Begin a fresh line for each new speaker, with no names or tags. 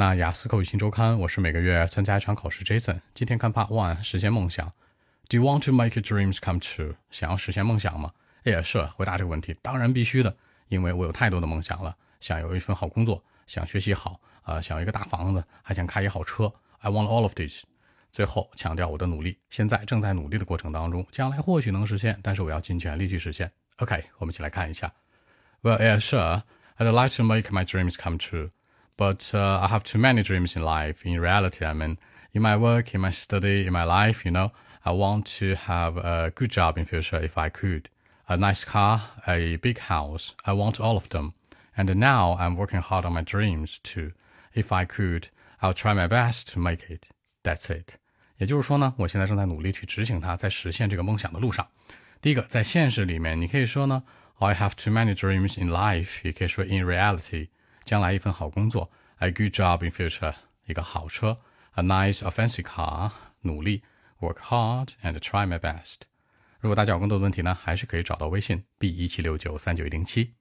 那雅思口语新周刊，我是每个月参加一场考试。Jason，今天看 Part One，实现梦想。Do you want to make your dreams come true？想要实现梦想吗？也是回答这个问题，当然必须的，因为我有太多的梦想了。想有一份好工作，想学习好，啊，想要一个大房子，还想开一好车。I want all of these。最后强调我的努力，现在正在努力的过程当中，将来或许能实现，但是我要尽全力去实现。OK，我们一起来看一下。Well, yeah, sure. I'd like to make my dreams come true. But uh, I have too many dreams in life. In reality, I mean, in my work, in my study, in my life, you know, I want to have a good job in future if I could. A nice car, a big house. I want all of them. And now I'm working hard on my dreams too. If I could, I'll try my best to make it. That's it. 也就是说呢，我现在正在努力去执行它，在实现这个梦想的路上。第一个，在现实里面，你可以说呢，I have too many dreams in life。也可以说 in reality。 将来一份好工作，a good job in future，一个好车，a nice or fancy car，努力，work hard and try my best。如果大家有更多的问题呢，还是可以找到微信 b 一七六九三九一零七。